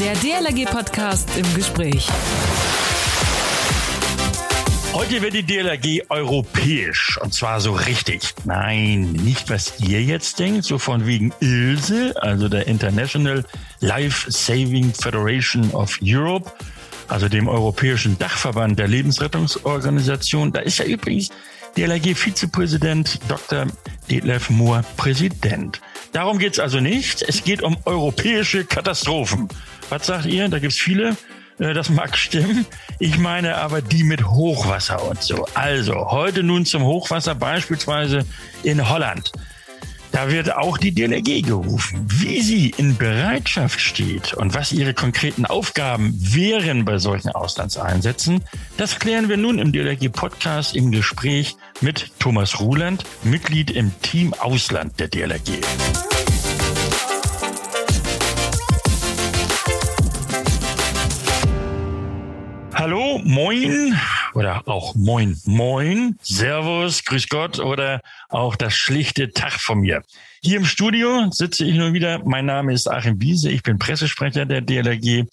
Der DLRG-Podcast im Gespräch. Heute wird die DLRG europäisch und zwar so richtig. Nein, nicht was ihr jetzt denkt, so von wegen ILSE, also der International Life Saving Federation of Europe, also dem europäischen Dachverband der Lebensrettungsorganisation. Da ist ja übrigens DLRG-Vizepräsident Dr. Detlef Mohr Präsident. Darum geht's also nicht. Es geht um europäische Katastrophen. Was sagt ihr? Da gibt's viele. Äh, das mag stimmen. Ich meine aber die mit Hochwasser und so. Also heute nun zum Hochwasser beispielsweise in Holland. Da wird auch die DLRG gerufen, wie sie in Bereitschaft steht und was ihre konkreten Aufgaben wären bei solchen Auslandseinsätzen. Das klären wir nun im DLRG-Podcast im Gespräch mit Thomas Ruland, Mitglied im Team Ausland der DLRG. Hallo, moin oder auch moin, moin, Servus, Grüß Gott oder auch das schlichte Tag von mir. Hier im Studio sitze ich nun wieder. Mein Name ist Achim Wiese. Ich bin Pressesprecher der DLRG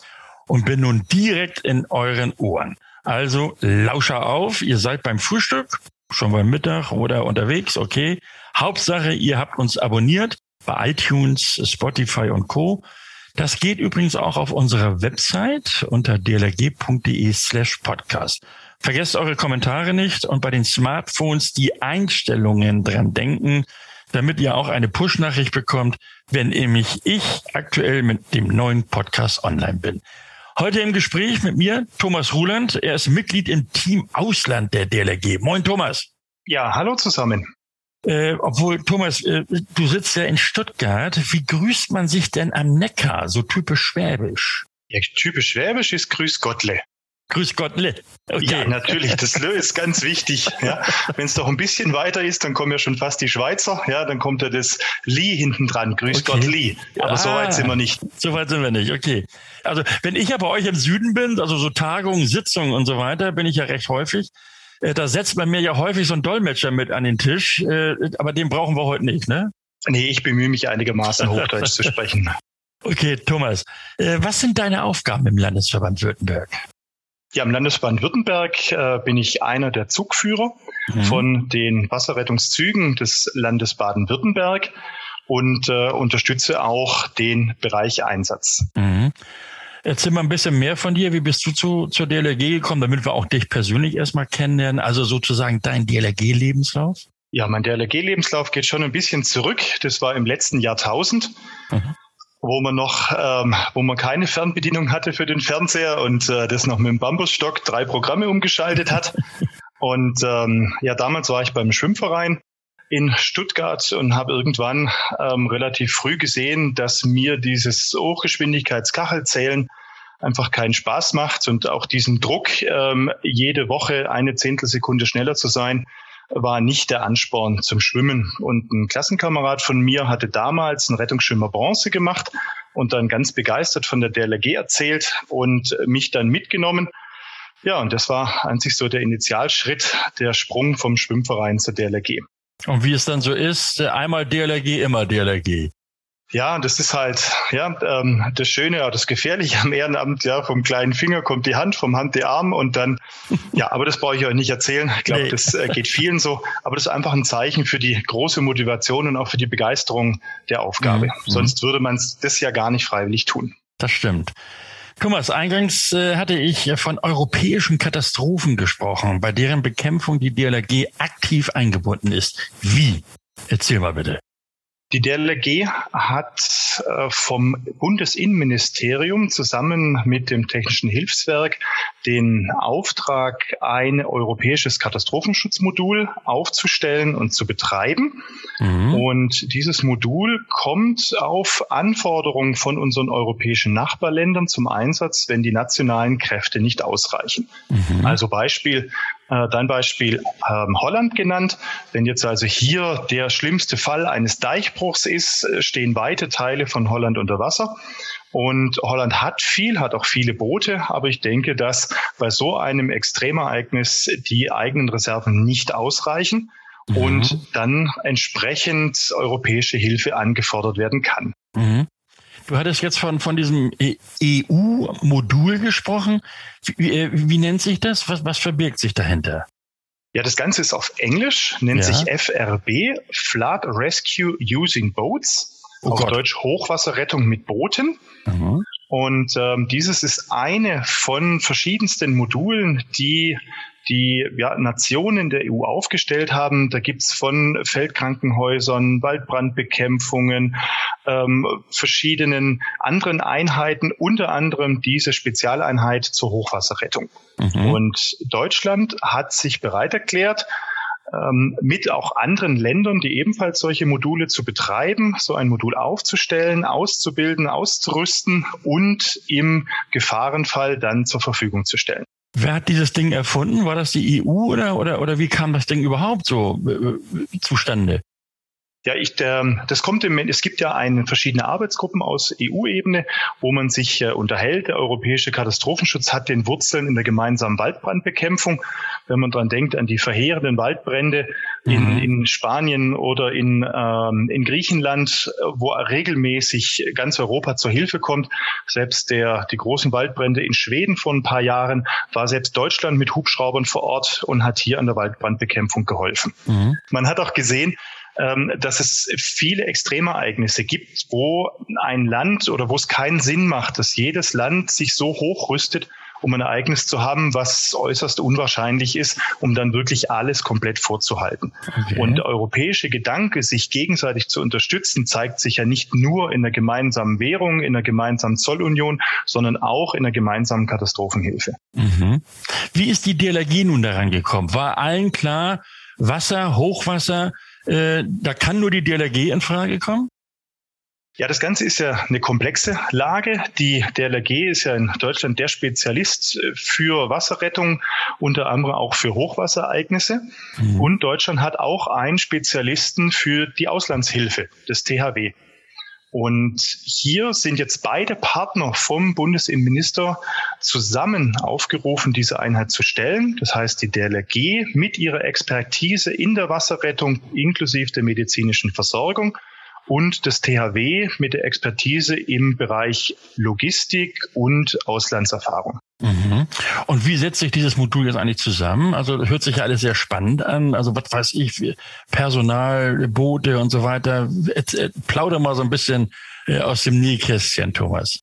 und bin nun direkt in euren Ohren. Also lauscher auf. Ihr seid beim Frühstück, schon beim Mittag oder unterwegs. Okay. Hauptsache, ihr habt uns abonniert bei iTunes, Spotify und Co. Das geht übrigens auch auf unserer Website unter dlg.de slash podcast. Vergesst eure Kommentare nicht und bei den Smartphones die Einstellungen dran denken, damit ihr auch eine Push-Nachricht bekommt, wenn nämlich ich aktuell mit dem neuen Podcast online bin. Heute im Gespräch mit mir Thomas Ruland. Er ist Mitglied im Team Ausland der DLRG. Moin Thomas. Ja, hallo zusammen. Äh, obwohl, Thomas, äh, du sitzt ja in Stuttgart. Wie grüßt man sich denn am Neckar, so typisch schwäbisch? Ja, typisch schwäbisch ist Grüß Gottle. Grüß Gottle. Okay. Ja, natürlich, das Lö ist ganz wichtig. Ja. Wenn es doch ein bisschen weiter ist, dann kommen ja schon fast die Schweizer. Ja, dann kommt ja das Lee hinten dran. Grüß okay. Gott Lee. Aber ah, so weit sind wir nicht. So weit sind wir nicht, okay. Also wenn ich ja bei euch im Süden bin, also so Tagungen, Sitzungen und so weiter, bin ich ja recht häufig. Äh, da setzt man mir ja häufig so einen Dolmetscher mit an den Tisch, äh, aber den brauchen wir heute nicht, ne? Nee, ich bemühe mich einigermaßen Hochdeutsch zu sprechen. Okay, Thomas, äh, was sind deine Aufgaben im Landesverband Württemberg? Ja, im Landesverband Württemberg äh, bin ich einer der Zugführer mhm. von den Wasserrettungszügen des Landes Baden-Württemberg und äh, unterstütze auch den Bereich Einsatz. Mhm. Erzähl mal ein bisschen mehr von dir. Wie bist du zu, zur DLRG gekommen, damit wir auch dich persönlich erstmal kennenlernen? Also sozusagen dein DLRG-Lebenslauf? Ja, mein DLRG-Lebenslauf geht schon ein bisschen zurück. Das war im letzten Jahrtausend. Mhm wo man noch, ähm, wo man keine Fernbedienung hatte für den Fernseher und äh, das noch mit dem Bambusstock drei Programme umgeschaltet hat. und ähm, ja, damals war ich beim Schwimmverein in Stuttgart und habe irgendwann ähm, relativ früh gesehen, dass mir dieses Hochgeschwindigkeitskachelzählen einfach keinen Spaß macht und auch diesen Druck, ähm, jede Woche eine Zehntelsekunde schneller zu sein, war nicht der Ansporn zum Schwimmen. Und ein Klassenkamerad von mir hatte damals einen Rettungsschwimmer Bronze gemacht und dann ganz begeistert von der DLRG erzählt und mich dann mitgenommen. Ja, und das war an sich so der Initialschritt, der Sprung vom Schwimmverein zur DLRG. Und wie es dann so ist, einmal DLRG, immer DLRG. Ja, das ist halt ja ähm, das Schöne, ja, das Gefährliche am Ehrenamt. Ja, vom kleinen Finger kommt die Hand, vom Hand der Arm und dann ja, aber das brauche ich euch nicht erzählen. Ich glaube, nee. das äh, geht vielen so. Aber das ist einfach ein Zeichen für die große Motivation und auch für die Begeisterung der Aufgabe. Mhm. Sonst würde man das ja gar nicht freiwillig tun. Das stimmt. Thomas, eingangs äh, hatte ich von europäischen Katastrophen gesprochen, bei deren Bekämpfung die DLRG aktiv eingebunden ist. Wie? Erzähl mal bitte. Die DLRG hat äh, vom Bundesinnenministerium zusammen mit dem Technischen Hilfswerk den Auftrag, ein europäisches Katastrophenschutzmodul aufzustellen und zu betreiben. Mhm. Und dieses Modul kommt auf Anforderungen von unseren europäischen Nachbarländern zum Einsatz, wenn die nationalen Kräfte nicht ausreichen. Mhm. Also Beispiel, äh, dein Beispiel ähm, Holland genannt. Wenn jetzt also hier der schlimmste Fall eines Deichbruchs ist, äh, stehen weite Teile von Holland unter Wasser. Und Holland hat viel, hat auch viele Boote, aber ich denke, dass bei so einem Extremereignis die eigenen Reserven nicht ausreichen mhm. und dann entsprechend europäische Hilfe angefordert werden kann. Mhm. Du hattest jetzt von, von diesem EU-Modul gesprochen. Wie, äh, wie, nennt sich das? Was, was verbirgt sich dahinter? Ja, das Ganze ist auf Englisch, nennt ja. sich FRB, Flood Rescue Using Boats. Oh auf Gott. Deutsch Hochwasserrettung mit Booten. Mhm. Und ähm, dieses ist eine von verschiedensten Modulen, die die ja, Nationen der EU aufgestellt haben. Da gibt's von Feldkrankenhäusern, Waldbrandbekämpfungen, ähm, verschiedenen anderen Einheiten, unter anderem diese Spezialeinheit zur Hochwasserrettung. Mhm. Und Deutschland hat sich bereit erklärt, ähm, mit auch anderen Ländern, die ebenfalls solche Module zu betreiben, so ein Modul aufzustellen, auszubilden, auszurüsten und im Gefahrenfall dann zur Verfügung zu stellen. Wer hat dieses Ding erfunden? War das die EU oder, oder, oder wie kam das Ding überhaupt so äh, zustande? Ja, ich, der, das kommt im, es gibt ja eine, verschiedene Arbeitsgruppen aus EU-Ebene, wo man sich äh, unterhält. Der europäische Katastrophenschutz hat den Wurzeln in der gemeinsamen Waldbrandbekämpfung. Wenn man dran denkt an die verheerenden Waldbrände in, mhm. in Spanien oder in, ähm, in Griechenland, wo regelmäßig ganz Europa zur Hilfe kommt. Selbst der, die großen Waldbrände in Schweden vor ein paar Jahren war selbst Deutschland mit Hubschraubern vor Ort und hat hier an der Waldbrandbekämpfung geholfen. Mhm. Man hat auch gesehen, ähm, dass es viele Extremereignisse gibt, wo ein Land oder wo es keinen Sinn macht, dass jedes Land sich so hochrüstet, um ein Ereignis zu haben, was äußerst unwahrscheinlich ist, um dann wirklich alles komplett vorzuhalten. Okay. Und der europäische Gedanke, sich gegenseitig zu unterstützen, zeigt sich ja nicht nur in der gemeinsamen Währung, in der gemeinsamen Zollunion, sondern auch in der gemeinsamen Katastrophenhilfe. Mhm. Wie ist die DLRG nun daran gekommen? War allen klar, Wasser, Hochwasser, äh, da kann nur die DLRG in Frage kommen? Ja, das Ganze ist ja eine komplexe Lage. Die DLRG ist ja in Deutschland der Spezialist äh, für Wasserrettung, unter anderem auch für Hochwassereignisse. Mhm. Und Deutschland hat auch einen Spezialisten für die Auslandshilfe, das THW. Und hier sind jetzt beide Partner vom Bundesinnenminister zusammen aufgerufen, diese Einheit zu stellen. Das heißt, die DLRG mit ihrer Expertise in der Wasserrettung inklusive der medizinischen Versorgung und das THW mit der Expertise im Bereich Logistik und Auslandserfahrung. Mhm. Und wie setzt sich dieses Modul jetzt eigentlich zusammen? Also hört sich ja alles sehr spannend an. Also was weiß ich, Personal, Boote und so weiter. Plauder mal so ein bisschen äh, aus dem Nähkästchen, Thomas.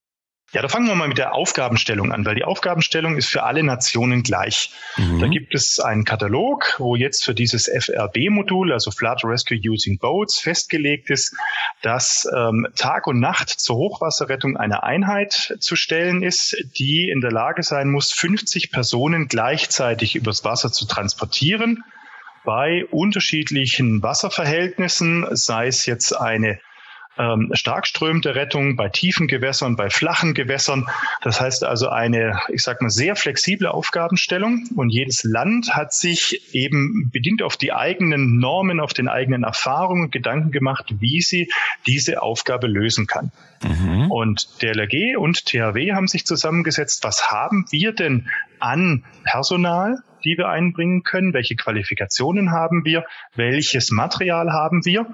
Ja, da fangen wir mal mit der Aufgabenstellung an, weil die Aufgabenstellung ist für alle Nationen gleich. Mhm. Da gibt es einen Katalog, wo jetzt für dieses FRB-Modul, also Flood Rescue Using Boats, festgelegt ist, dass ähm, Tag und Nacht zur Hochwasserrettung eine Einheit zu stellen ist, die in der Lage sein muss, 50 Personen gleichzeitig übers Wasser zu transportieren bei unterschiedlichen Wasserverhältnissen, sei es jetzt eine ähm, starkströmende Rettung bei tiefen Gewässern, bei flachen Gewässern. Das heißt also eine, ich sag mal, sehr flexible Aufgabenstellung. Und jedes Land hat sich eben bedingt auf die eigenen Normen, auf den eigenen Erfahrungen Gedanken gemacht, wie sie diese Aufgabe lösen kann. Mhm. Und DLRG und THW haben sich zusammengesetzt, was haben wir denn an Personal, die wir einbringen können, welche Qualifikationen haben wir, welches Material haben wir.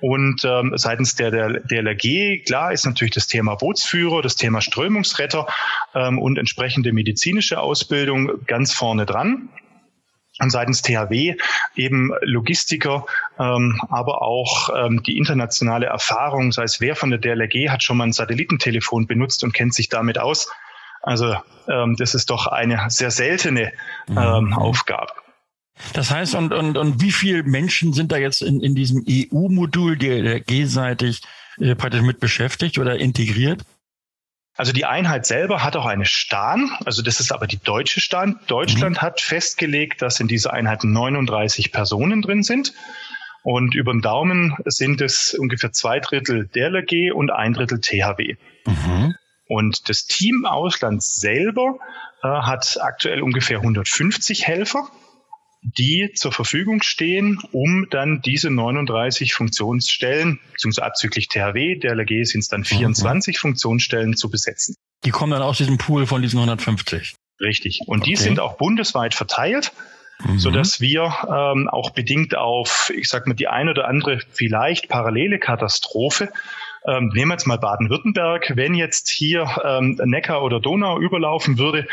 Und ähm, seitens der, der DLRG, klar, ist natürlich das Thema Bootsführer, das Thema Strömungsretter ähm, und entsprechende medizinische Ausbildung ganz vorne dran und seitens THW eben Logistiker, ähm, aber auch ähm, die internationale Erfahrung, sei es wer von der DLRG hat schon mal ein Satellitentelefon benutzt und kennt sich damit aus. Also ähm, das ist doch eine sehr seltene ähm, mhm. Aufgabe. Das heißt, und, und, und wie viele Menschen sind da jetzt in, in diesem EU-Modul DLRG-seitig äh, praktisch mit beschäftigt oder integriert? Also die Einheit selber hat auch eine Stahn, also das ist aber die deutsche Stahn. Deutschland mhm. hat festgelegt, dass in dieser Einheit 39 Personen drin sind. Und über den Daumen sind es ungefähr zwei Drittel DLRG und ein Drittel THW. Mhm. Und das Team Ausland selber äh, hat aktuell ungefähr 150 Helfer die zur Verfügung stehen, um dann diese 39 Funktionsstellen, beziehungsweise abzüglich THW, der LG sind es dann 24 mhm. Funktionsstellen zu besetzen. Die kommen dann aus diesem Pool von diesen 150. Richtig. Und okay. die sind auch bundesweit verteilt, mhm. so dass wir ähm, auch bedingt auf, ich sag mal, die ein oder andere vielleicht parallele Katastrophe Ähm, nehmen wir jetzt mal Baden-Württemberg. Wenn jetzt hier ähm, Neckar oder Donau überlaufen würde,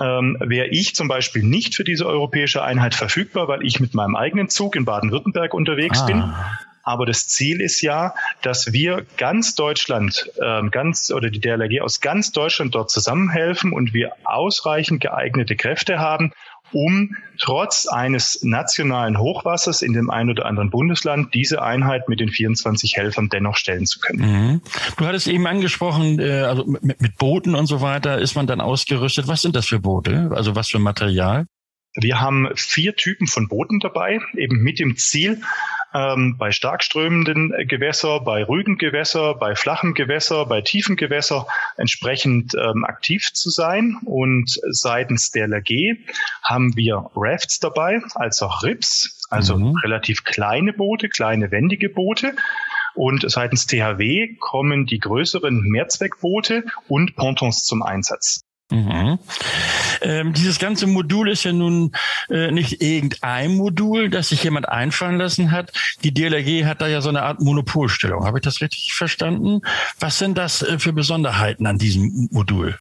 ähm, wäre ich zum Beispiel nicht für diese europäische Einheit verfügbar, weil ich mit meinem eigenen Zug in Baden-Württemberg unterwegs ah. bin. Aber das Ziel ist ja, dass wir ganz Deutschland, ähm, ganz oder die DLRG aus ganz Deutschland dort zusammenhelfen und wir ausreichend geeignete Kräfte haben, um trotz eines nationalen Hochwassers in dem einen oder anderen Bundesland diese Einheit mit den 24 Helfern dennoch stellen zu können. Mhm. Du hattest eben angesprochen, äh, also mit, mit Booten und so weiter ist man dann ausgerüstet. Was sind das für Boote? Also was für Material? Wir haben vier Typen von Booten dabei, eben mit dem Ziel, ähm, bei starkströmenden Gewässer, bei ruhigen Gewässer, bei flachen Gewässer, bei tiefen Gewässer entsprechend ähm, aktiv zu sein. Und seitens der LG haben wir Rafts dabei, als auch Rips, also mhm. relativ kleine Boote, kleine wendige Boote. Und seitens THW kommen die größeren Mehrzweckboote und Pontons zum Einsatz. Mhm. Ähm, dieses ganze Modul ist ja nun äh, nicht irgendein Modul, das sich jemand einfallen lassen hat. Die DLRG hat da ja so eine Art Monopolstellung. Habe ich das richtig verstanden? Was sind das äh, für Besonderheiten an diesem Modul?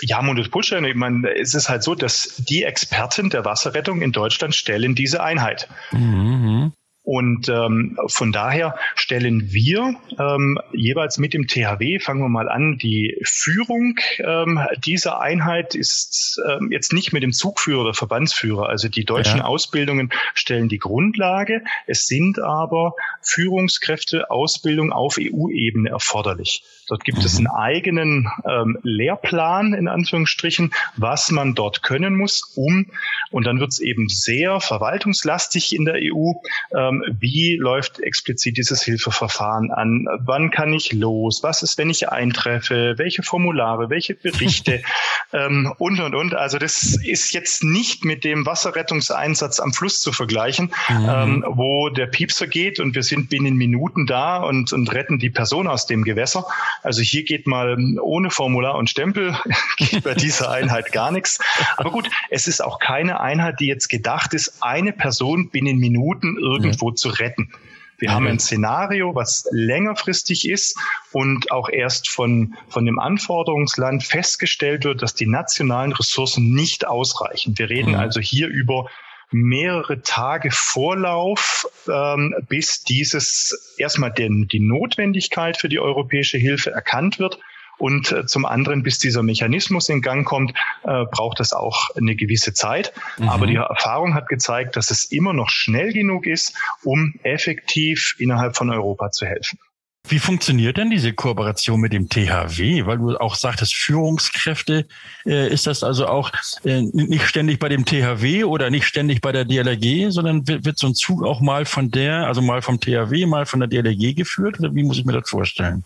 Ja, Monopolstellung, ich meine, es ist halt so, dass die Experten der Wasserrettung in Deutschland stellen diese Einheit. Mhm. Und ähm, von daher stellen wir ähm, jeweils mit dem THW, fangen wir mal an, die Führung ähm, dieser Einheit ist ähm, jetzt nicht mit dem Zugführer oder Verbandsführer. Also die deutschen ja. Ausbildungen stellen die Grundlage. Es sind aber Führungskräfte, Ausbildung auf EU-Ebene erforderlich. Dort gibt mhm. es einen eigenen ähm, Lehrplan, in Anführungsstrichen, was man dort können muss, um, und dann wird es eben sehr verwaltungslastig in der EU, ähm, ähm, wie läuft explizit dieses Hilfeverfahren an? Wann kann ich los? Was ist, wenn ich eintreffe? Welche Formulare? Welche Berichte? ähm, und, und, und. Also das ist jetzt nicht mit dem Wasserrettungseinsatz am Fluss zu vergleichen, mhm. ähm, wo der Piepser geht und wir sind binnen Minuten da und, und retten die Person aus dem Gewässer. Also hier geht mal ohne Formular und Stempel geht bei dieser Einheit gar nichts. Aber gut, es ist auch keine Einheit, die jetzt gedacht ist, eine Person binnen Minuten irgendwo irgendwo zu retten. Wir haben ein Szenario, was längerfristig ist und auch erst von, von dem Anforderungsland festgestellt wird, dass die nationalen Ressourcen nicht ausreichen. Wir reden mhm. also hier über mehrere Tage Vorlauf, ähm, bis dieses erstmal den, die Notwendigkeit für die europäische Hilfe erkannt wird und äh, zum anderen, bis dieser Mechanismus in Gang kommt, äh, braucht es auch eine gewisse Zeit. Mhm. Aber die Erfahrung hat gezeigt, dass es immer noch schnell genug ist, um effektiv innerhalb von Europa zu helfen. Wie funktioniert denn diese Kooperation mit dem THW? Weil du auch sagtest, Führungskräfte, äh, ist das also auch äh, nicht ständig bei dem THW oder nicht ständig bei der DLRG, sondern wird, wird so ein Zug auch mal von der, also mal vom THW, mal von der DLRG geführt? Oder wie muss ich mir das vorstellen?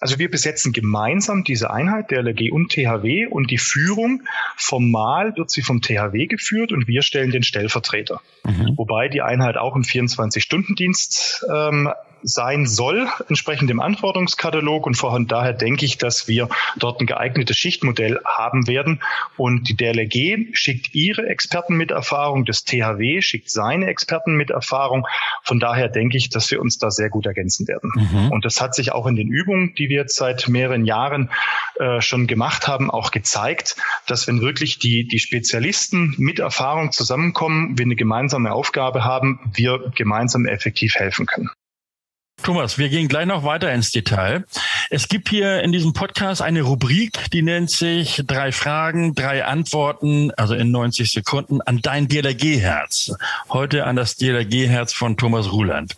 Also wir besetzen gemeinsam diese Einheit, der LG und THW und die Führung formal wird sie vom THW geführt und wir stellen den Stellvertreter. Mhm. Wobei die Einheit auch im 24-Stunden-Dienst ähm, sein soll, entsprechend dem Anforderungskatalog. Und von daher denke ich, dass wir dort ein geeignetes Schichtmodell haben werden. Und die DLRG schickt ihre Experten mit Erfahrung, das THW schickt seine Experten mit Erfahrung. Von daher denke ich, dass wir uns da sehr gut ergänzen werden. Mhm. Und das hat sich auch in den Übungen, die wir jetzt seit mehreren Jahren äh, schon gemacht haben, auch gezeigt, dass wenn wirklich die, die Spezialisten mit Erfahrung zusammenkommen, wir eine gemeinsame Aufgabe haben, wir gemeinsam effektiv helfen können. Thomas, wir gehen gleich noch weiter ins Detail. Es gibt hier in diesem Podcast eine Rubrik, die nennt sich drei Fragen, drei Antworten, also in 90 Sekunden an dein DLRG-Herz. Heute an das DLRG-Herz von Thomas Ruland.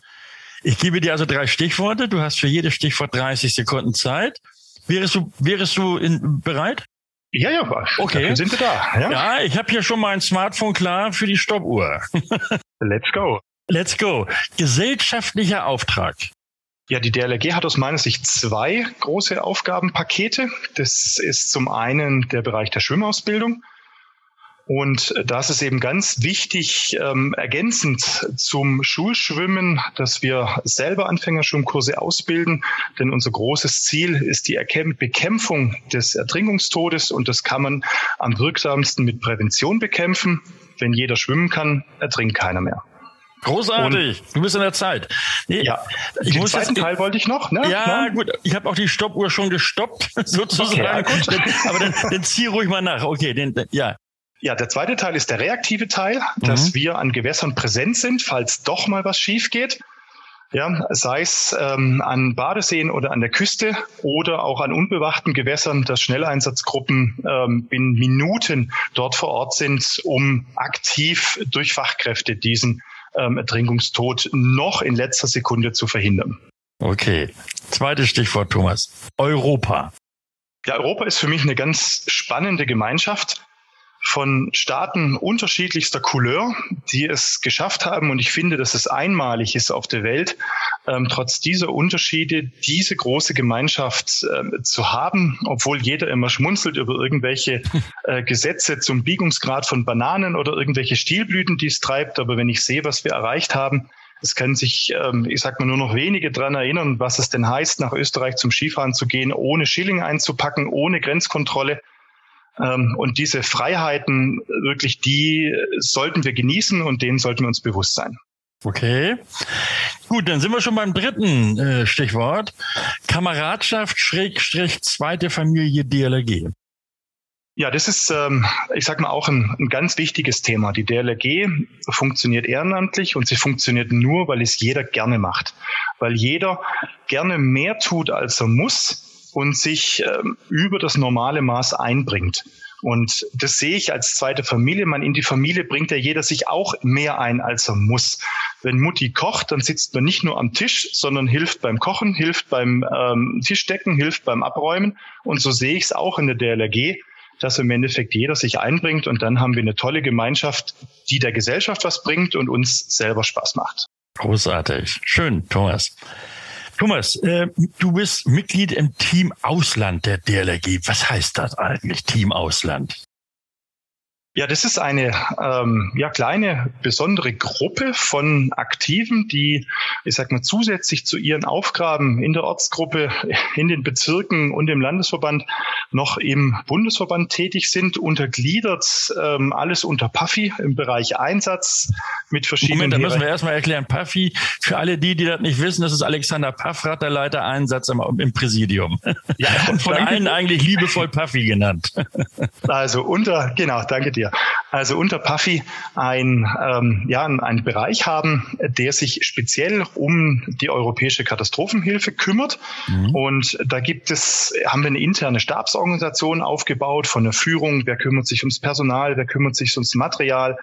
Ich gebe dir also drei Stichworte. Du hast für jedes Stichwort 30 Sekunden Zeit. Wärest du, wärest du in, bereit? Ja, ja, okay. Dafür sind wir da. Ja, ja ich habe hier schon mein Smartphone klar für die Stoppuhr. Let's go. Let's go. Gesellschaftlicher Auftrag. Ja, die DLRG hat aus meiner Sicht zwei große Aufgabenpakete. Das ist zum einen der Bereich der Schwimmausbildung. Und das ist eben ganz wichtig, ähm, ergänzend zum Schulschwimmen, dass wir selber Anfängerschwimmkurse ausbilden. Denn unser großes Ziel ist die Bekämpfung des Ertrinkungstodes und das kann man am wirksamsten mit Prävention bekämpfen. Wenn jeder schwimmen kann, ertrinkt keiner mehr. Großartig, und, du bist in der Zeit. Nee, ja, ich den muss zweiten jetzt, Teil wollte ich noch. Ne? Ja, ja, gut, ich habe auch die Stoppuhr schon gestoppt, sozusagen. Okay, ja, Aber dann, dann zieh ruhig mal nach. Okay, den, ja. Ja, der zweite Teil ist der reaktive Teil, dass mhm. wir an Gewässern präsent sind, falls doch mal was schief geht. Ja, sei es ähm, an Badeseen oder an der Küste oder auch an unbewachten Gewässern, dass Schnelleinsatzgruppen ähm, in Minuten dort vor Ort sind, um aktiv durch Fachkräfte diesen ähm, Ertrinkungstod noch in letzter Sekunde zu verhindern. Okay. Zweites Stichwort, Thomas. Europa. Ja, Europa ist für mich eine ganz spannende Gemeinschaft von Staaten unterschiedlichster Couleur, die es geschafft haben. Und ich finde, dass es einmalig ist auf der Welt, ähm, trotz dieser Unterschiede diese große Gemeinschaft ähm, zu haben, obwohl jeder immer schmunzelt über irgendwelche äh, Gesetze zum Biegungsgrad von Bananen oder irgendwelche Stilblüten, die es treibt. Aber wenn ich sehe, was wir erreicht haben, es können sich, ähm, ich sag mal, nur noch wenige dran erinnern, was es denn heißt, nach Österreich zum Skifahren zu gehen, ohne Schilling einzupacken, ohne Grenzkontrolle. Ähm, und diese Freiheiten, wirklich, die sollten wir genießen und denen sollten wir uns bewusst sein. Okay. Gut, dann sind wir schon beim dritten äh, Stichwort. Kameradschaft Schrägstrich zweite Familie DLRG. Ja, das ist, ähm, ich sag mal, auch ein, ein ganz wichtiges Thema. Die DLRG funktioniert ehrenamtlich und sie funktioniert nur, weil es jeder gerne macht. Weil jeder gerne mehr tut, als er muss und sich ähm, über das normale Maß einbringt. Und das sehe ich als zweite Familie. Man in die Familie bringt ja jeder sich auch mehr ein, als er muss. Wenn Mutti kocht, dann sitzt man nicht nur am Tisch, sondern hilft beim Kochen, hilft beim ähm, Tischdecken, hilft beim Abräumen. Und so sehe ich es auch in der DLRG, dass im Endeffekt jeder sich einbringt und dann haben wir eine tolle Gemeinschaft, die der Gesellschaft was bringt und uns selber Spaß macht. Großartig. Schön, Thomas. Thomas, äh, du bist Mitglied im Team Ausland der DLRG. Was heißt das eigentlich, Team Ausland? Ja, das ist eine ähm, ja, kleine, besondere Gruppe von Aktiven, die, ich sag mal, zusätzlich zu ihren Aufgaben in der Ortsgruppe, in den Bezirken und im Landesverband noch im Bundesverband tätig sind, untergliedert ähm, alles unter Puffy im Bereich Einsatz mit verschiedenen. Moment, da müssen wir erstmal erklären. Puffy, für alle die, die das nicht wissen, das ist Alexander Paffrat, der Leiter Einsatz im, im Präsidium. Ja, und von allen eigentlich liebevoll Puffy genannt. Also unter, genau, danke dir also unter Puffy ein, ähm, ja, einen Bereich haben, der sich speziell um die europäische Katastrophenhilfe kümmert. Mhm. Und da gibt es, haben wir eine interne Stabsorganisation aufgebaut von der Führung, wer kümmert sich ums Personal, wer kümmert sich ums Material,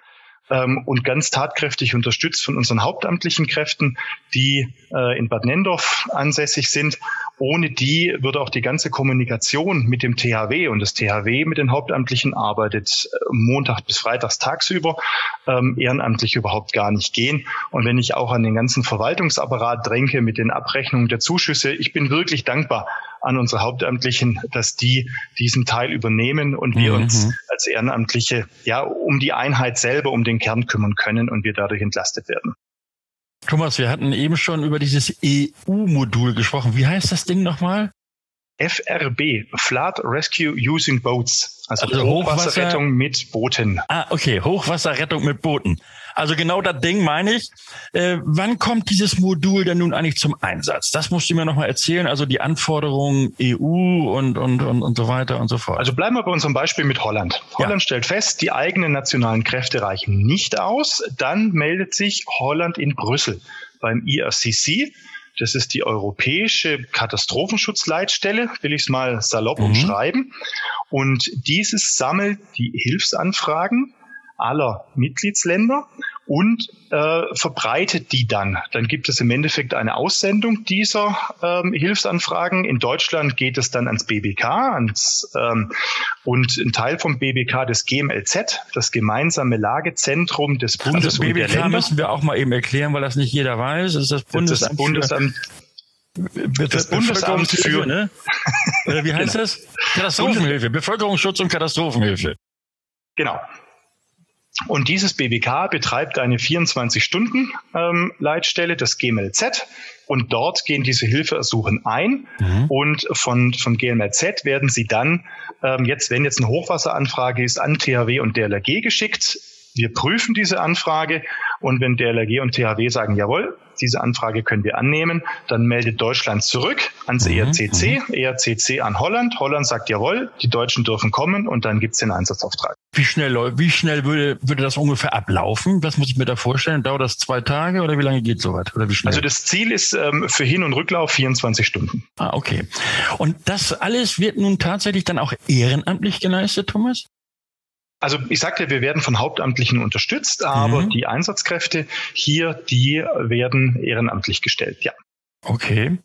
ähm, und ganz tatkräftig unterstützt von unseren hauptamtlichen Kräften, die äh, in Bad Nendorf ansässig sind. Ohne die würde auch die ganze Kommunikation mit dem THW und das THW mit den Hauptamtlichen arbeitet äh, Montag bis Freitags tagsüber ähm, ehrenamtlich überhaupt gar nicht gehen. Und wenn ich auch an den ganzen Verwaltungsapparat dränke mit den Abrechnungen der Zuschüsse, ich bin wirklich dankbar an unsere Hauptamtlichen, dass die diesen Teil übernehmen und wir mhm. uns als Ehrenamtliche ja um die Einheit selber, um den Kern kümmern können und wir dadurch entlastet werden. Thomas, wir hatten eben schon über dieses EU-Modul gesprochen. Wie heißt das Ding nochmal? FRB, Flood Rescue Using Boats, also, also Hochwasserrettung Hochwasser mit Booten. Ah, okay, Hochwasserrettung mit Booten. Also genau das Ding meine ich. Äh, wann kommt dieses Modul denn nun eigentlich zum Einsatz? Das musst du mir nochmal erzählen. Also die Anforderungen EU und, und, und, und so weiter und so fort. Also bleiben wir bei unserem Beispiel mit Holland. Holland ja. stellt fest, die eigenen nationalen Kräfte reichen nicht aus. Dann meldet sich Holland in Brüssel beim IRCC das ist die europäische Katastrophenschutzleitstelle, will ich es mal salopp mhm. umschreiben. Und dieses sammelt die Hilfsanfragen aller Mitgliedsländer und äh, verbreitet die dann. Dann gibt es im Endeffekt eine Aussendung dieser ähm, Hilfsanfragen. In Deutschland geht es dann ans BBK ans, ähm, und ein Teil vom BBK des GMLZ, das gemeinsame Lagezentrum des also Bundes also BBK und der Länder. müssen wir auch mal eben erklären, weil das nicht jeder weiß. Das ist das Bundesamt, das Bundesamt das, das Bundesamt für, ne? Oder wie heißt genau. das? Katastrophenhilfe, Bevölkerungsschutz und Katastrophenhilfe. Genau. Und dieses BBK betreibt eine 24-Stunden-Leitstelle, ähm, das GMLZ. Und dort gehen diese Hilfeersuchen ein. Mhm. Und von, von GMLZ werden sie dann, ähm, jetzt, wenn jetzt eine Hochwasseranfrage ist, an THW und DLRG geschickt. Wir prüfen diese Anfrage Und wenn DLRG und THW sagen, jawohl, diese Anfrage können wir annehmen, dann meldet Deutschland zurück ans mhm. ERCC, mhm. ERCC an Holland. Holland sagt, jawohl, die Deutschen dürfen kommen und dann gibt's den Einsatzauftrag. Wie schnell, wie schnell würde, würde das ungefähr ablaufen? Was muss ich mir da vorstellen? Dauert das zwei Tage oder wie lange geht sowas? Oder wie schnell? Also das Ziel ist ähm, für Hin- und Rücklauf 24 Stunden. Ah, okay. Und das alles wird nun tatsächlich dann auch ehrenamtlich geleistet, Thomas? Also ich sagte, wir werden von Hauptamtlichen unterstützt, aber mhm. die Einsatzkräfte hier, die werden ehrenamtlich gestellt, ja. Okay.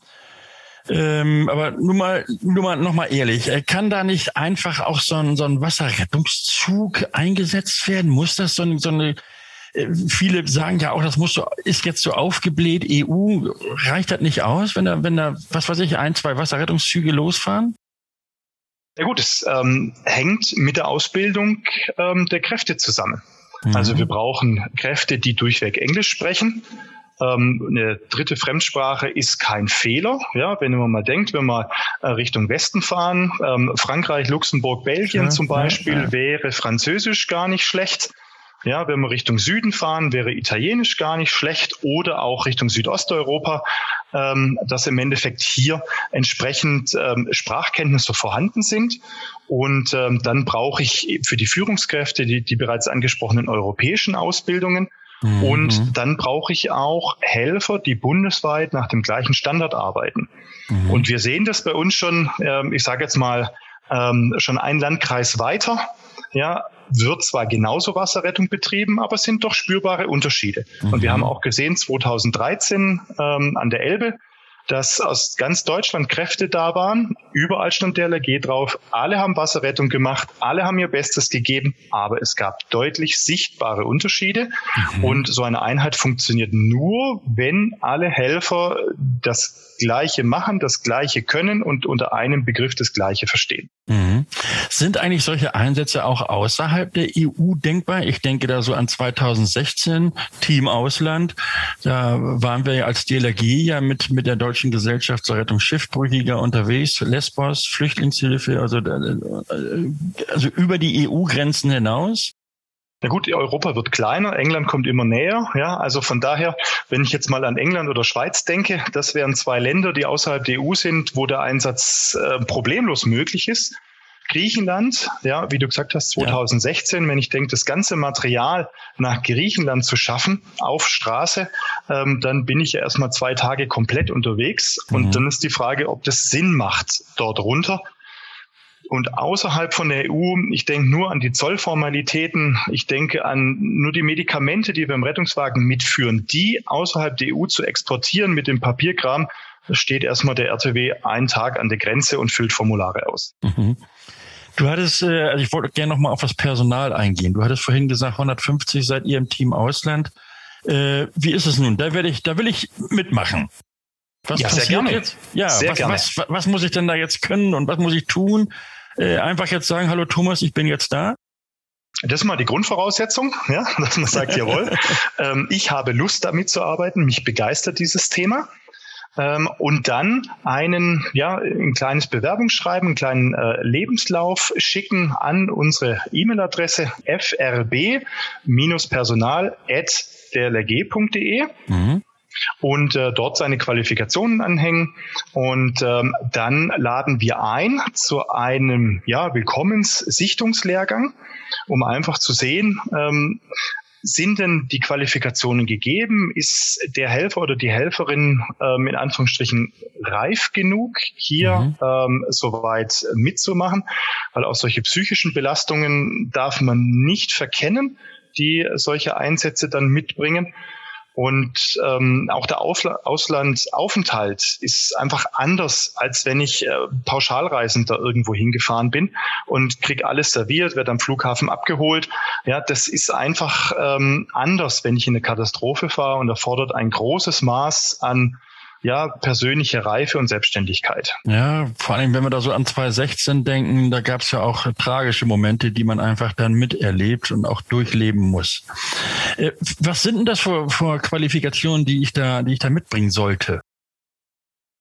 Ähm, aber nur mal, nur mal, noch mal ehrlich, äh, kann da nicht einfach auch so ein, so ein Wasserrettungszug eingesetzt werden? Muss das so, eine, so eine äh, Viele sagen ja auch, das muss so, ist jetzt so aufgebläht. EU reicht das nicht aus, wenn da, wenn da, was weiß ich, ein, zwei Wasserrettungszüge losfahren? Ja gut, es ähm, hängt mit der Ausbildung ähm, der Kräfte zusammen. Mhm. Also wir brauchen Kräfte, die durchweg Englisch sprechen. Ähm, eine dritte Fremdsprache ist kein Fehler. Ja, wenn man mal denkt, wenn wir äh, Richtung Westen fahren, ähm, Frankreich, Luxemburg, Belgien ja, zum Beispiel, ja, ja. wäre Französisch gar nicht schlecht. Ja, wenn wir Richtung Süden fahren, wäre Italienisch gar nicht schlecht oder auch Richtung Südosteuropa, ähm, dass im Endeffekt hier entsprechend ähm, Sprachkenntnisse vorhanden sind. Und ähm, dann brauche ich für die Führungskräfte die, die bereits angesprochenen europäischen Ausbildungen. Mhm. Und dann brauche ich auch Helfer, die bundesweit nach dem gleichen Standard arbeiten. Mhm. Und wir sehen das bei uns schon, ähm, ich sage jetzt mal, ähm, schon ein Landkreis weiter ja, wird zwar genauso Wasserrettung betrieben, aber es sind doch spürbare Unterschiede. Mhm. Und wir mhm. haben auch gesehen, 2013 ähm, an der Elbe, dass aus ganz Deutschland Kräfte da waren. Überall stand der LG drauf. Alle haben Wasserrettung gemacht. Alle haben ihr Bestes gegeben. Aber es gab deutlich sichtbare Unterschiede. Mhm. Und so eine Einheit funktioniert nur, wenn alle Helfer das Gleiche machen, das Gleiche können und unter einem Begriff das Gleiche verstehen. Mhm. Sind eigentlich solche Einsätze auch außerhalb der EU denkbar? Ich denke da so an 2016, Team Ausland. Da waren wir ja als DLRG ja mit, mit der Deutschen Gesellschaft zur Rettung Schiffbrüchiger unterwegs, Lesbos, Flüchtlingshilfe, also, äh, also über die EU-Grenzen hinaus. Na gut, Europa wird kleiner, England kommt immer näher. Ja, also von daher, wenn ich jetzt mal an England oder Schweiz denke, das wären zwei Länder, die außerhalb der EU sind, wo der Einsatz äh, problemlos möglich ist. Griechenland, ja, wie du gesagt hast, 2016, ja. wenn ich denke, das ganze Material nach Griechenland zu schaffen auf Straße, ähm, dann bin ich ja erstmal zwei Tage komplett unterwegs. Mhm. Und dann ist die Frage, ob das Sinn macht dort runter. Und außerhalb von der EU, ich denke nur an die Zollformalitäten, ich denke an nur die Medikamente, die wir im Rettungswagen mitführen, die außerhalb der EU zu exportieren mit dem Papierkram, steht erstmal der RTW einen Tag an der Grenze und füllt Formulare aus. Mhm. Du hattest, äh, also ich wollte gerne nochmal auf das Personal eingehen. Du hattest vorhin gesagt, 150 seid ihr im Team Ausland. Äh, wie ist es nun? Da werde ich, da will ich mitmachen. Was ja, sehr gerne. Jetzt? Ja, was. Was, was muss ich denn da jetzt können und was muss ich tun? Äh, einfach jetzt sagen, hallo Thomas, ich bin jetzt da? Das ist mal die Grundvoraussetzung, ja, dass man sagt, jawohl, ähm, ich habe Lust damit zu arbeiten, mich begeistert dieses Thema. Ähm, und dann einen, ja, ein kleines Bewerbungsschreiben, einen kleinen äh, Lebenslauf schicken an unsere E-Mail-Adresse frb-personal.derlg.de. Mhm und äh, dort seine Qualifikationen anhängen. Und ähm, dann laden wir ein zu einem ja, Willkommenssichtungslehrgang, um einfach zu sehen, ähm, sind denn die Qualifikationen gegeben? Ist der Helfer oder die Helferin ähm, in Anführungsstrichen reif genug, hier mhm. ähm, soweit mitzumachen? Weil auch solche psychischen Belastungen darf man nicht verkennen, die solche Einsätze dann mitbringen. Und ähm, auch der Ausla Auslandsaufenthalt ist einfach anders, als wenn ich äh, Pauschalreisender irgendwo hingefahren bin und krieg alles serviert, werde am Flughafen abgeholt. Ja, das ist einfach ähm, anders, wenn ich in eine Katastrophe fahre und erfordert ein großes Maß an ja, persönliche Reife und Selbstständigkeit. Ja, vor allem, wenn wir da so an 2016 denken, da gab es ja auch tragische Momente, die man einfach dann miterlebt und auch durchleben muss. Äh, was sind denn das für, für Qualifikationen, die ich da, die ich da mitbringen sollte?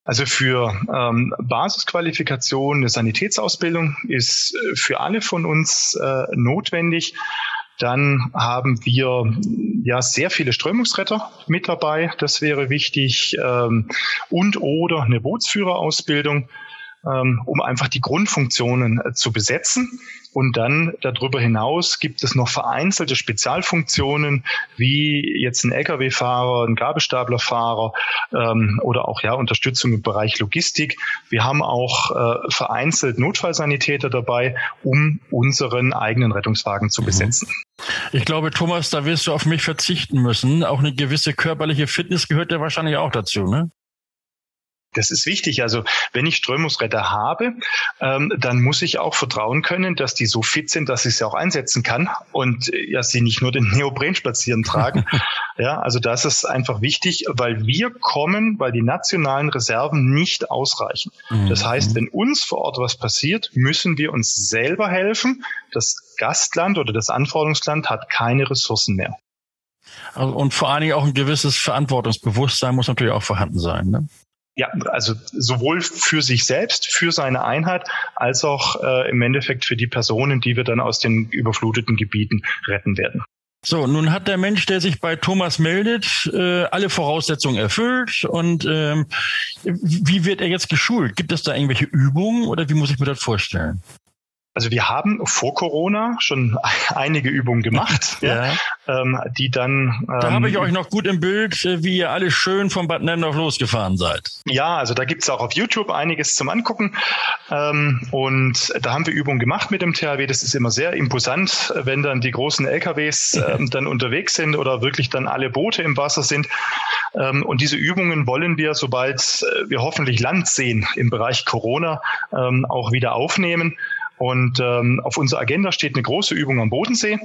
Also für ähm, Basisqualifikation, eine Sanitätsausbildung ist äh, für alle von uns äh, notwendig. Dann haben wir ja sehr viele Strömungsretter mit dabei. Das wäre wichtig. Ähm, und oder eine Bootsführerausbildung um einfach die Grundfunktionen äh, zu besetzen. Und dann darüber hinaus gibt es noch vereinzelte Spezialfunktionen, wie jetzt ein Lkw-Fahrer, ein Gabelstaplerfahrer ähm, oder auch ja Unterstützung im Bereich Logistik. Wir haben auch äh, vereinzelt Notfallsanitäter dabei, um unseren eigenen Rettungswagen zu mhm. besetzen. Ich glaube, Thomas, da wirst du auf mich verzichten müssen. Auch eine gewisse körperliche Fitness gehört ja wahrscheinlich auch dazu, ne? Das ist wichtig. Also wenn ich Strömungsretter habe, ähm, dann muss ich auch vertrauen können, dass die so fit sind, dass ich sie auch einsetzen kann und äh, ja, sie nicht nur den Neopren spazieren tragen. ja, also das ist einfach wichtig, weil wir kommen, weil die nationalen Reserven nicht ausreichen. Mhm. Das heißt, wenn uns vor Ort was passiert, müssen wir uns selber helfen. Das Gastland oder das Anforderungsland hat keine Ressourcen mehr. Und vor allen Dingen auch ein gewisses Verantwortungsbewusstsein muss natürlich auch vorhanden sein. Ne? Ja, also sowohl für sich selbst, für seine Einheit, als auch äh, im Endeffekt für die Personen, die wir dann aus den überfluteten Gebieten retten werden. So, nun hat der Mensch, der sich bei Thomas meldet, äh, alle Voraussetzungen erfüllt. Und ähm, wie wird er jetzt geschult? Gibt es da irgendwelche Übungen oder wie muss ich mir das vorstellen? Also wir haben vor Corona schon einige Übungen gemacht, ja. ja ähm, die dann. Ähm, da habe ich euch noch gut im Bild, äh, wie ihr alle schön vom Bad Nennendorf losgefahren seid. Ja, also da gibt's auch auf YouTube einiges zum Angucken. Ähm, und da haben wir Übungen gemacht mit dem THW. Das ist immer sehr imposant, wenn dann die großen LKWs ähm, dann unterwegs sind oder wirklich dann alle Boote im Wasser sind. Ähm, und diese Übungen wollen wir, sobald äh, wir hoffentlich Land sehen im Bereich Corona, ähm, auch wieder aufnehmen. Und ähm, auf unserer Agenda steht eine große Übung am Bodensee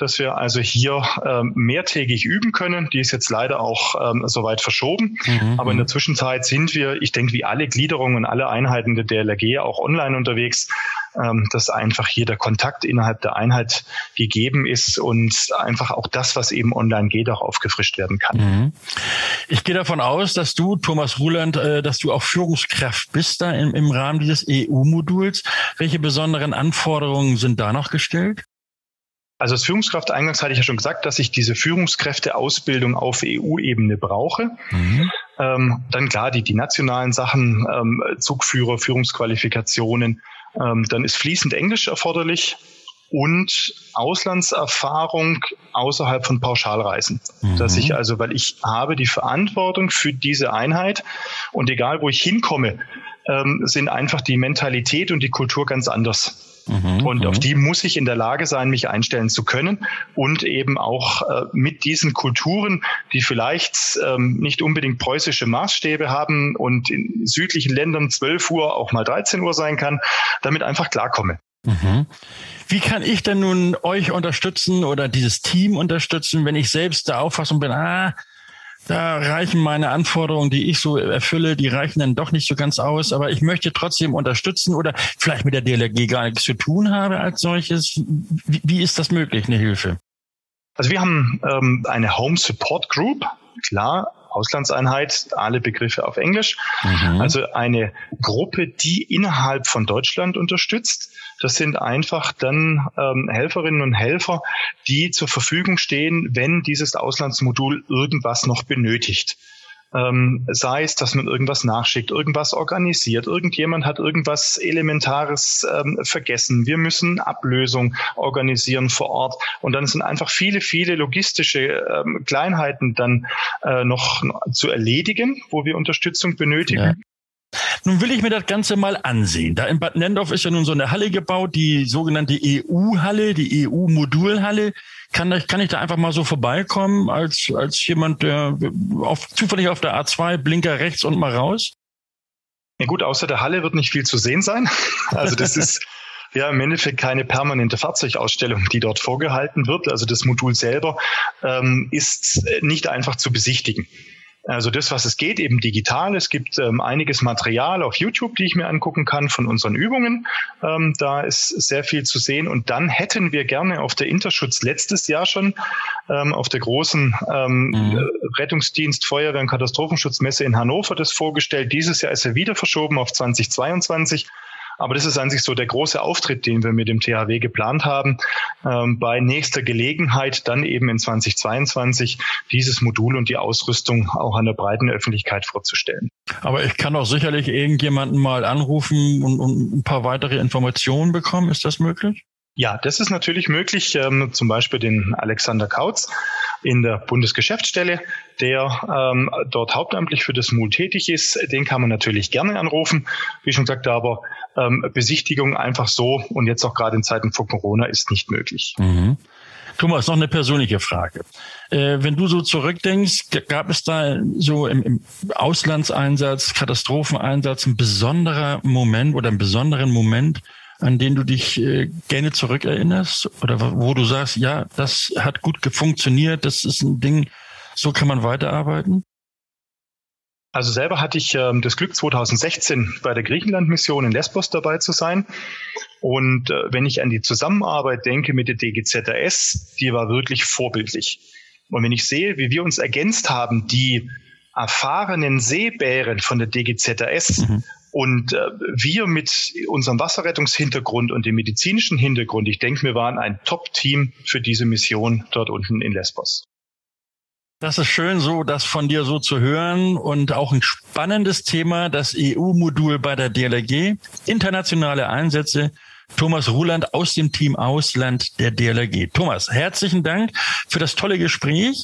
dass wir also hier ähm, mehrtägig üben können. Die ist jetzt leider auch ähm, soweit verschoben. Mhm. Aber in der Zwischenzeit sind wir, ich denke, wie alle Gliederungen, alle Einheiten der DLRG auch online unterwegs, ähm, dass einfach hier der Kontakt innerhalb der Einheit gegeben ist und einfach auch das, was eben online geht, auch aufgefrischt werden kann. Mhm. Ich gehe davon aus, dass du, Thomas Ruland, äh, dass du auch Führungskraft bist da im, im Rahmen dieses EU-Moduls. Welche besonderen Anforderungen sind da noch gestellt? Also als Führungskraft eingangs hatte ich ja schon gesagt, dass ich diese Führungskräfteausbildung auf EU-Ebene brauche. Mhm. Ähm, dann klar, die, die nationalen Sachen, ähm, Zugführer, Führungsqualifikationen, ähm, dann ist fließend Englisch erforderlich und Auslandserfahrung außerhalb von Pauschalreisen. Mhm. Dass ich also, weil ich habe die Verantwortung für diese Einheit und egal wo ich hinkomme, ähm, sind einfach die Mentalität und die Kultur ganz anders. Mhm, und auf mhm. die muss ich in der Lage sein, mich einstellen zu können und eben auch äh, mit diesen Kulturen, die vielleicht ähm, nicht unbedingt preußische Maßstäbe haben und in südlichen Ländern 12 Uhr auch mal 13 Uhr sein kann, damit einfach klarkomme. Mhm. Wie kann ich denn nun euch unterstützen oder dieses Team unterstützen, wenn ich selbst der Auffassung bin, ah, da reichen meine Anforderungen, die ich so erfülle, die reichen dann doch nicht so ganz aus. Aber ich möchte trotzdem unterstützen oder vielleicht mit der DLRG gar nichts zu tun habe als solches. Wie, wie ist das möglich, eine Hilfe? Also wir haben ähm, eine Home Support Group. Klar, Auslandseinheit, alle Begriffe auf Englisch. Mhm. Also eine Gruppe, die innerhalb von Deutschland unterstützt. Das sind einfach dann ähm, Helferinnen und Helfer, die zur Verfügung stehen, wenn dieses Auslandsmodul irgendwas noch benötigt. Ähm, sei es, dass man irgendwas nachschickt, irgendwas organisiert, irgendjemand hat irgendwas Elementares ähm, vergessen. Wir müssen Ablösung organisieren vor Ort. Und dann sind einfach viele, viele logistische ähm, Kleinheiten dann äh, noch zu erledigen, wo wir Unterstützung benötigen. Ja. Nun will ich mir das Ganze mal ansehen. Da in Bad Nendorf ist ja nun so eine Halle gebaut, die sogenannte EU-Halle, die EU-Modulhalle. Kann ich, kann ich da einfach mal so vorbeikommen als, als jemand, der auf, zufällig auf der A2 Blinker rechts und mal raus? Ja gut, außer der Halle wird nicht viel zu sehen sein. Also das ist ja im Endeffekt keine permanente Fahrzeugausstellung, die dort vorgehalten wird. Also das Modul selber ähm, ist nicht einfach zu besichtigen. Also das, was es geht, eben digital. Es gibt ähm, einiges Material auf YouTube, die ich mir angucken kann von unseren Übungen. Ähm, da ist sehr viel zu sehen. Und dann hätten wir gerne auf der Interschutz letztes Jahr schon ähm, auf der großen ähm, mhm. Rettungsdienst, Feuerwehr und Katastrophenschutzmesse in Hannover das vorgestellt. Dieses Jahr ist er wieder verschoben auf 2022. Aber das ist an sich so der große Auftritt, den wir mit dem THW geplant haben, ähm, bei nächster Gelegenheit dann eben in 2022 dieses Modul und die Ausrüstung auch an der breiten Öffentlichkeit vorzustellen. Aber ich kann auch sicherlich irgendjemanden mal anrufen und, und ein paar weitere Informationen bekommen. Ist das möglich? Ja, das ist natürlich möglich. Ähm, zum Beispiel den Alexander Kautz in der Bundesgeschäftsstelle, der ähm, dort hauptamtlich für das MUL tätig ist. Den kann man natürlich gerne anrufen. Wie schon gesagt, aber ähm, Besichtigung einfach so und jetzt auch gerade in Zeiten von Corona ist nicht möglich. Mhm. Thomas, noch eine persönliche Frage. Äh, wenn du so zurückdenkst, gab es da so im, im Auslandseinsatz, Katastropheneinsatz ein besonderer Moment oder einen besonderen Moment, an den du dich äh, gerne zurückerinnerst oder wo du sagst, ja, das hat gut funktioniert, das ist ein Ding, so kann man weiterarbeiten? Also selber hatte ich ähm, das Glück, 2016 bei der Griechenland-Mission in Lesbos dabei zu sein. Und äh, wenn ich an die Zusammenarbeit denke mit der DGZS, die war wirklich vorbildlich. Und wenn ich sehe, wie wir uns ergänzt haben, die erfahrenen Seebären von der DGZS mhm. Und äh, wir mit unserem Wasserrettungshintergrund und dem medizinischen Hintergrund, ich denke, wir waren ein Top-Team für diese Mission dort unten in Lesbos. Das ist schön, so das von dir so zu hören und auch ein spannendes Thema, das EU-Modul bei der DLRG, internationale Einsätze. Thomas Ruland aus dem Team Ausland der DLRG. Thomas, herzlichen Dank für das tolle Gespräch.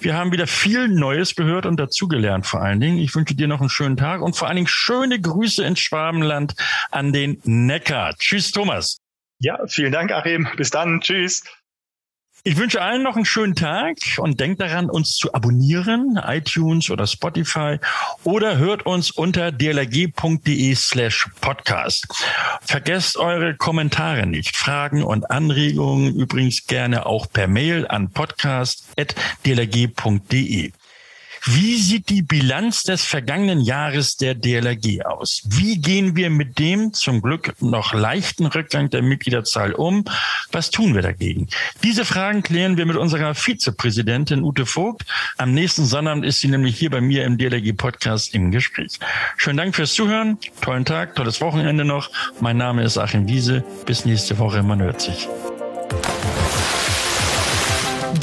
Wir haben wieder viel Neues gehört und dazugelernt vor allen Dingen. Ich wünsche dir noch einen schönen Tag und vor allen Dingen schöne Grüße ins Schwabenland an den Neckar. Tschüss, Thomas. Ja, vielen Dank, Achim. Bis dann. Tschüss. Ich wünsche allen noch einen schönen Tag und denkt daran, uns zu abonnieren, iTunes oder Spotify oder hört uns unter dlg.de slash podcast. Vergesst eure Kommentare nicht, Fragen und Anregungen übrigens gerne auch per Mail an podcast.dlg.de. Wie sieht die Bilanz des vergangenen Jahres der DLRG aus? Wie gehen wir mit dem zum Glück noch leichten Rückgang der Mitgliederzahl um? Was tun wir dagegen? Diese Fragen klären wir mit unserer Vizepräsidentin Ute Vogt. Am nächsten Sonnabend ist sie nämlich hier bei mir im DLRG Podcast im Gespräch. Schönen Dank fürs Zuhören. Tollen Tag, tolles Wochenende noch. Mein Name ist Achim Wiese. Bis nächste Woche. Man hört sich.